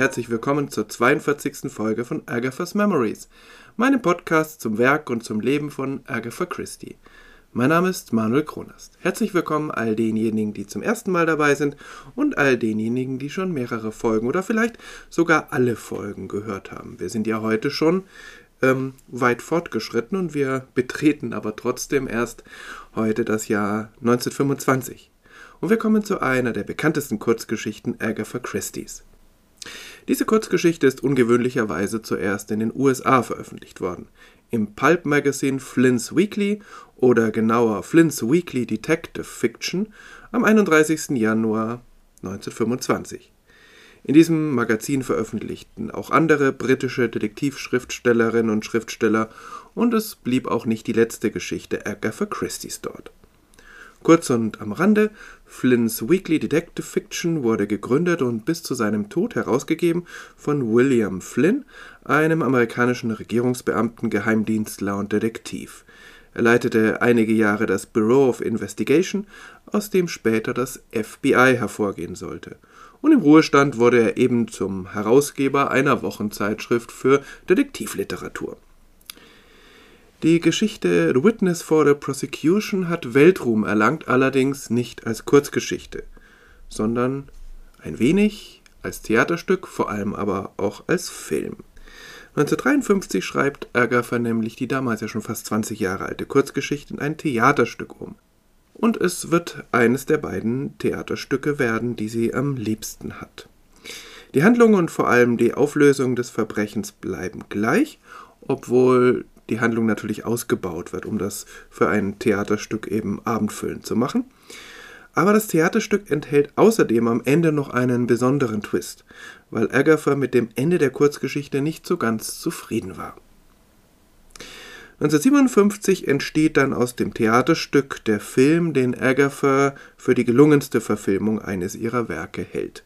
Herzlich willkommen zur 42. Folge von Agatha's Memories, meinem Podcast zum Werk und zum Leben von Agatha Christie. Mein Name ist Manuel Kronast. Herzlich willkommen all denjenigen, die zum ersten Mal dabei sind und all denjenigen, die schon mehrere Folgen oder vielleicht sogar alle Folgen gehört haben. Wir sind ja heute schon ähm, weit fortgeschritten und wir betreten aber trotzdem erst heute das Jahr 1925. Und wir kommen zu einer der bekanntesten Kurzgeschichten Agatha Christie's. Diese Kurzgeschichte ist ungewöhnlicherweise zuerst in den USA veröffentlicht worden. Im Pulp Magazine Flynn's Weekly oder genauer Flynn's Weekly Detective Fiction am 31. Januar 1925. In diesem Magazin veröffentlichten auch andere britische Detektivschriftstellerinnen und Schriftsteller und es blieb auch nicht die letzte Geschichte Agatha Christie's dort. Kurz und am Rande, Flynn's Weekly Detective Fiction wurde gegründet und bis zu seinem Tod herausgegeben von William Flynn, einem amerikanischen Regierungsbeamten, Geheimdienstler und Detektiv. Er leitete einige Jahre das Bureau of Investigation, aus dem später das FBI hervorgehen sollte. Und im Ruhestand wurde er eben zum Herausgeber einer Wochenzeitschrift für Detektivliteratur. Die Geschichte The Witness for the Prosecution hat Weltruhm erlangt, allerdings nicht als Kurzgeschichte, sondern ein wenig als Theaterstück, vor allem aber auch als Film. 1953 schreibt Agatha nämlich die damals ja schon fast 20 Jahre alte Kurzgeschichte in ein Theaterstück um. Und es wird eines der beiden Theaterstücke werden, die sie am liebsten hat. Die Handlung und vor allem die Auflösung des Verbrechens bleiben gleich, obwohl die Handlung natürlich ausgebaut wird, um das für ein Theaterstück eben abendfüllend zu machen. Aber das Theaterstück enthält außerdem am Ende noch einen besonderen Twist, weil Agatha mit dem Ende der Kurzgeschichte nicht so ganz zufrieden war. 1957 entsteht dann aus dem Theaterstück der Film, den Agatha für die gelungenste Verfilmung eines ihrer Werke hält.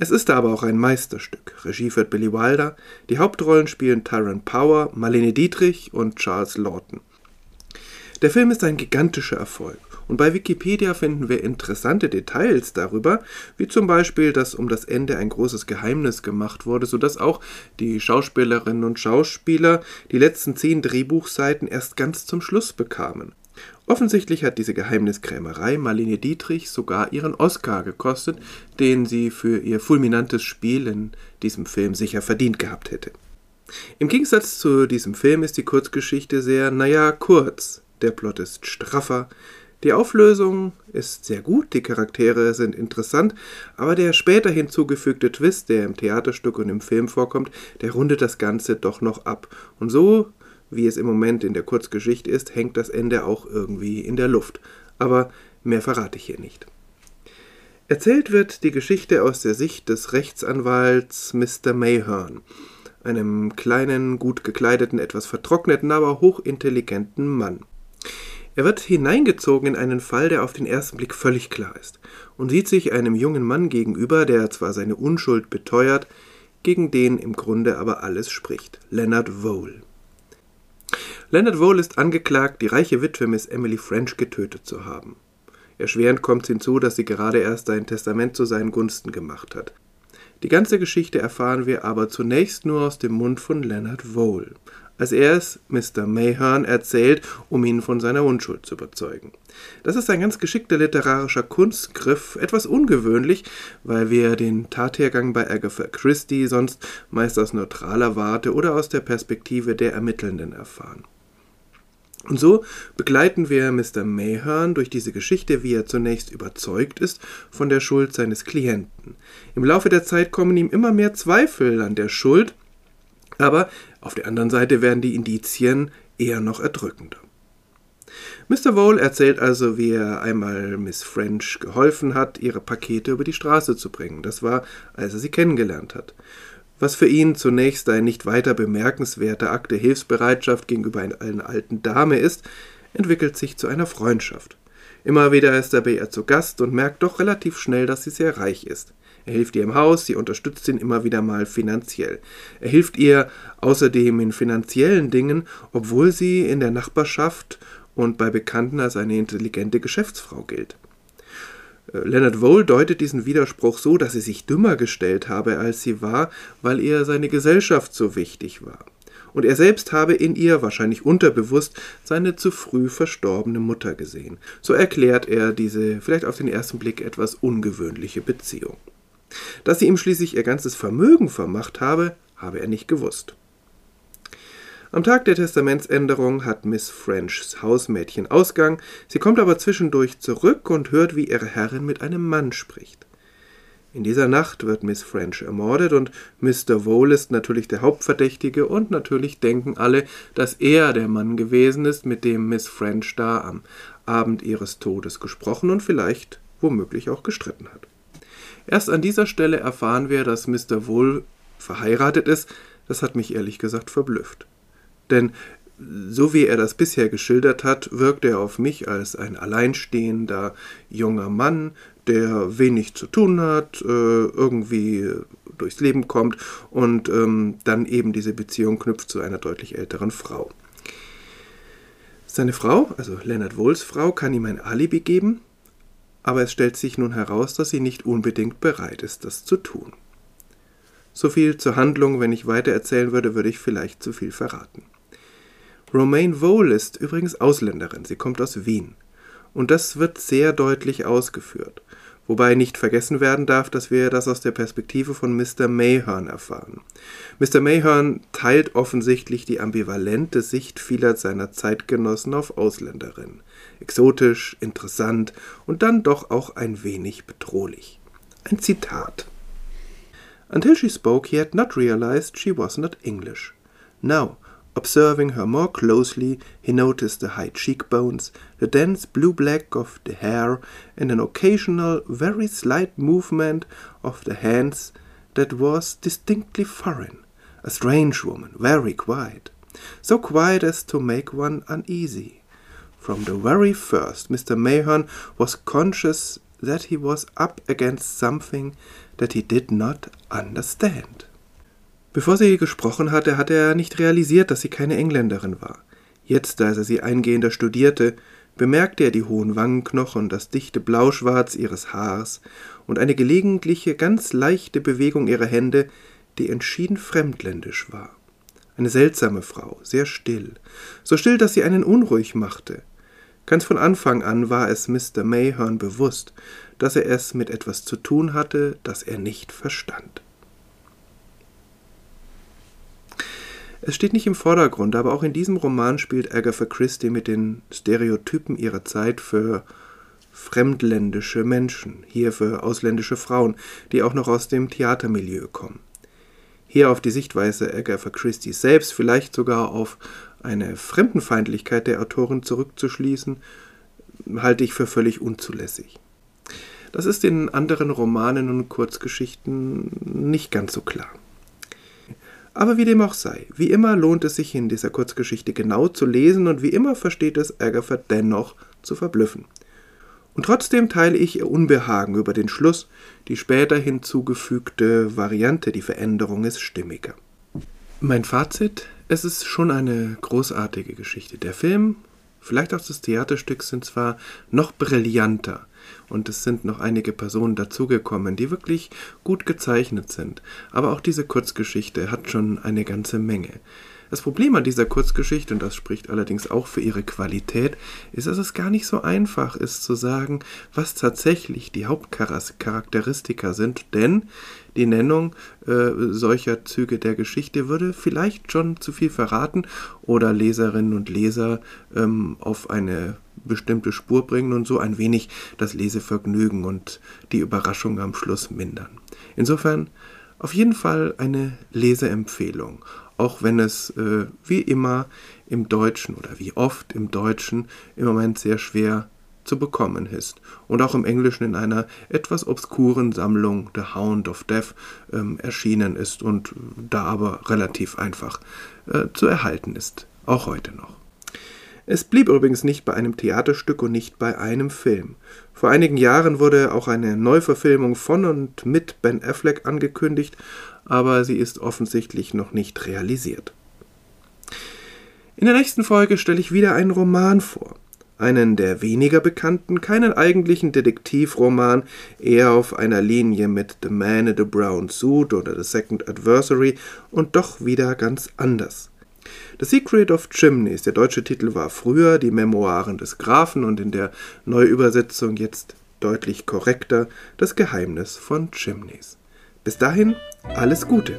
Es ist aber auch ein Meisterstück. Regie führt Billy Wilder. Die Hauptrollen spielen Tyrone Power, Marlene Dietrich und Charles Lawton. Der Film ist ein gigantischer Erfolg. Und bei Wikipedia finden wir interessante Details darüber, wie zum Beispiel, dass um das Ende ein großes Geheimnis gemacht wurde, sodass auch die Schauspielerinnen und Schauspieler die letzten zehn Drehbuchseiten erst ganz zum Schluss bekamen. Offensichtlich hat diese Geheimniskrämerei Marlene Dietrich sogar ihren Oscar gekostet, den sie für ihr fulminantes Spiel in diesem Film sicher verdient gehabt hätte. Im Gegensatz zu diesem Film ist die Kurzgeschichte sehr, naja, kurz. Der Plot ist straffer, die Auflösung ist sehr gut, die Charaktere sind interessant, aber der später hinzugefügte Twist, der im Theaterstück und im Film vorkommt, der rundet das Ganze doch noch ab. Und so wie es im Moment in der Kurzgeschichte ist, hängt das Ende auch irgendwie in der Luft. Aber mehr verrate ich hier nicht. Erzählt wird die Geschichte aus der Sicht des Rechtsanwalts Mr. Mayhern, einem kleinen, gut gekleideten, etwas vertrockneten, aber hochintelligenten Mann. Er wird hineingezogen in einen Fall, der auf den ersten Blick völlig klar ist, und sieht sich einem jungen Mann gegenüber, der zwar seine Unschuld beteuert, gegen den im Grunde aber alles spricht, Leonard Vole. Leonard Vole ist angeklagt, die reiche Witwe Miss Emily French getötet zu haben. Erschwerend kommt hinzu, dass sie gerade erst sein Testament zu seinen Gunsten gemacht hat. Die ganze Geschichte erfahren wir aber zunächst nur aus dem Mund von Leonard Vole, als er es Mr. Mayhern erzählt, um ihn von seiner Unschuld zu überzeugen. Das ist ein ganz geschickter literarischer Kunstgriff, etwas ungewöhnlich, weil wir den Tathergang bei Agatha Christie sonst meist aus neutraler Warte oder aus der Perspektive der Ermittelnden erfahren. Und so begleiten wir Mr. Mayhern durch diese Geschichte, wie er zunächst überzeugt ist von der Schuld seines Klienten. Im Laufe der Zeit kommen ihm immer mehr Zweifel an der Schuld, aber auf der anderen Seite werden die Indizien eher noch erdrückender. Mr. Vole erzählt also, wie er einmal Miss French geholfen hat, ihre Pakete über die Straße zu bringen. Das war, als er sie kennengelernt hat. Was für ihn zunächst ein nicht weiter bemerkenswerter Akt der Hilfsbereitschaft gegenüber einer alten Dame ist, entwickelt sich zu einer Freundschaft. Immer wieder ist er bei ihr zu Gast und merkt doch relativ schnell, dass sie sehr reich ist. Er hilft ihr im Haus, sie unterstützt ihn immer wieder mal finanziell. Er hilft ihr außerdem in finanziellen Dingen, obwohl sie in der Nachbarschaft und bei Bekannten als eine intelligente Geschäftsfrau gilt. Äh, Leonard Vole deutet diesen Widerspruch so, dass sie sich dümmer gestellt habe, als sie war, weil ihr seine Gesellschaft so wichtig war. Und er selbst habe in ihr, wahrscheinlich unterbewusst, seine zu früh verstorbene Mutter gesehen. So erklärt er diese vielleicht auf den ersten Blick etwas ungewöhnliche Beziehung. Dass sie ihm schließlich ihr ganzes Vermögen vermacht habe, habe er nicht gewusst. Am Tag der Testamentsänderung hat Miss Frenchs Hausmädchen Ausgang, sie kommt aber zwischendurch zurück und hört, wie ihre Herrin mit einem Mann spricht. In dieser Nacht wird Miss French ermordet und Mr. Vole ist natürlich der Hauptverdächtige und natürlich denken alle, dass er der Mann gewesen ist, mit dem Miss French da am Abend ihres Todes gesprochen und vielleicht womöglich auch gestritten hat. Erst an dieser Stelle erfahren wir, dass Mr. Vole verheiratet ist. Das hat mich ehrlich gesagt verblüfft. Denn so wie er das bisher geschildert hat, wirkt er auf mich als ein alleinstehender junger Mann, der wenig zu tun hat, äh, irgendwie durchs Leben kommt und ähm, dann eben diese Beziehung knüpft zu einer deutlich älteren Frau. Seine Frau, also Leonard Wohls Frau, kann ihm ein Alibi geben, aber es stellt sich nun heraus, dass sie nicht unbedingt bereit ist, das zu tun. So viel zur Handlung, wenn ich weiter erzählen würde, würde ich vielleicht zu viel verraten. Romaine Vole ist übrigens Ausländerin, sie kommt aus Wien. Und das wird sehr deutlich ausgeführt. Wobei nicht vergessen werden darf, dass wir das aus der Perspektive von Mr. Mayhern erfahren. Mr. Mayhern teilt offensichtlich die ambivalente Sicht vieler seiner Zeitgenossen auf Ausländerinnen. Exotisch, interessant und dann doch auch ein wenig bedrohlich. Ein Zitat. Until she spoke, he had not realized she was not English. Now, Observing her more closely, he noticed the high cheekbones, the dense blue black of the hair, and an occasional, very slight movement of the hands that was distinctly foreign. A strange woman, very quiet, so quiet as to make one uneasy. From the very first, Mr. Mahon was conscious that he was up against something that he did not understand. Bevor sie gesprochen hatte, hatte er nicht realisiert, dass sie keine Engländerin war. Jetzt, als er sie eingehender studierte, bemerkte er die hohen Wangenknochen, das dichte Blauschwarz ihres Haars und eine gelegentliche, ganz leichte Bewegung ihrer Hände, die entschieden fremdländisch war. Eine seltsame Frau, sehr still, so still, dass sie einen unruhig machte. Ganz von Anfang an war es Mr. Mayhern bewusst, dass er es mit etwas zu tun hatte, das er nicht verstand. Es steht nicht im Vordergrund, aber auch in diesem Roman spielt Agatha Christie mit den Stereotypen ihrer Zeit für fremdländische Menschen, hier für ausländische Frauen, die auch noch aus dem Theatermilieu kommen. Hier auf die Sichtweise Agatha Christie selbst, vielleicht sogar auf eine Fremdenfeindlichkeit der Autorin zurückzuschließen, halte ich für völlig unzulässig. Das ist in anderen Romanen und Kurzgeschichten nicht ganz so klar. Aber wie dem auch sei, wie immer lohnt es sich in dieser Kurzgeschichte genau zu lesen und wie immer versteht es Agatha dennoch zu verblüffen. Und trotzdem teile ich ihr Unbehagen über den Schluss, die später hinzugefügte Variante, die Veränderung ist stimmiger. Mein Fazit, es ist schon eine großartige Geschichte. Der Film, vielleicht auch das Theaterstück sind zwar noch brillanter, und es sind noch einige Personen dazugekommen, die wirklich gut gezeichnet sind. Aber auch diese Kurzgeschichte hat schon eine ganze Menge. Das Problem an dieser Kurzgeschichte, und das spricht allerdings auch für ihre Qualität, ist, dass es gar nicht so einfach ist zu sagen, was tatsächlich die Hauptcharakteristika sind, denn die Nennung äh, solcher Züge der Geschichte würde vielleicht schon zu viel verraten oder Leserinnen und Leser ähm, auf eine bestimmte Spur bringen und so ein wenig das Lesevergnügen und die Überraschung am Schluss mindern. Insofern auf jeden Fall eine Leseempfehlung auch wenn es äh, wie immer im Deutschen oder wie oft im Deutschen im Moment sehr schwer zu bekommen ist und auch im Englischen in einer etwas obskuren Sammlung The Hound of Death ähm, erschienen ist und da aber relativ einfach äh, zu erhalten ist, auch heute noch. Es blieb übrigens nicht bei einem Theaterstück und nicht bei einem Film. Vor einigen Jahren wurde auch eine Neuverfilmung von und mit Ben Affleck angekündigt, aber sie ist offensichtlich noch nicht realisiert. In der nächsten Folge stelle ich wieder einen Roman vor. einen der weniger bekannten, keinen eigentlichen Detektivroman, eher auf einer Linie mit The Man in the Brown Suit oder The Second Adversary und doch wieder ganz anders. The Secret of Chimneys, der deutsche Titel war früher Die Memoiren des Grafen und in der Neuübersetzung jetzt deutlich korrekter Das Geheimnis von Chimneys. Bis dahin alles Gute.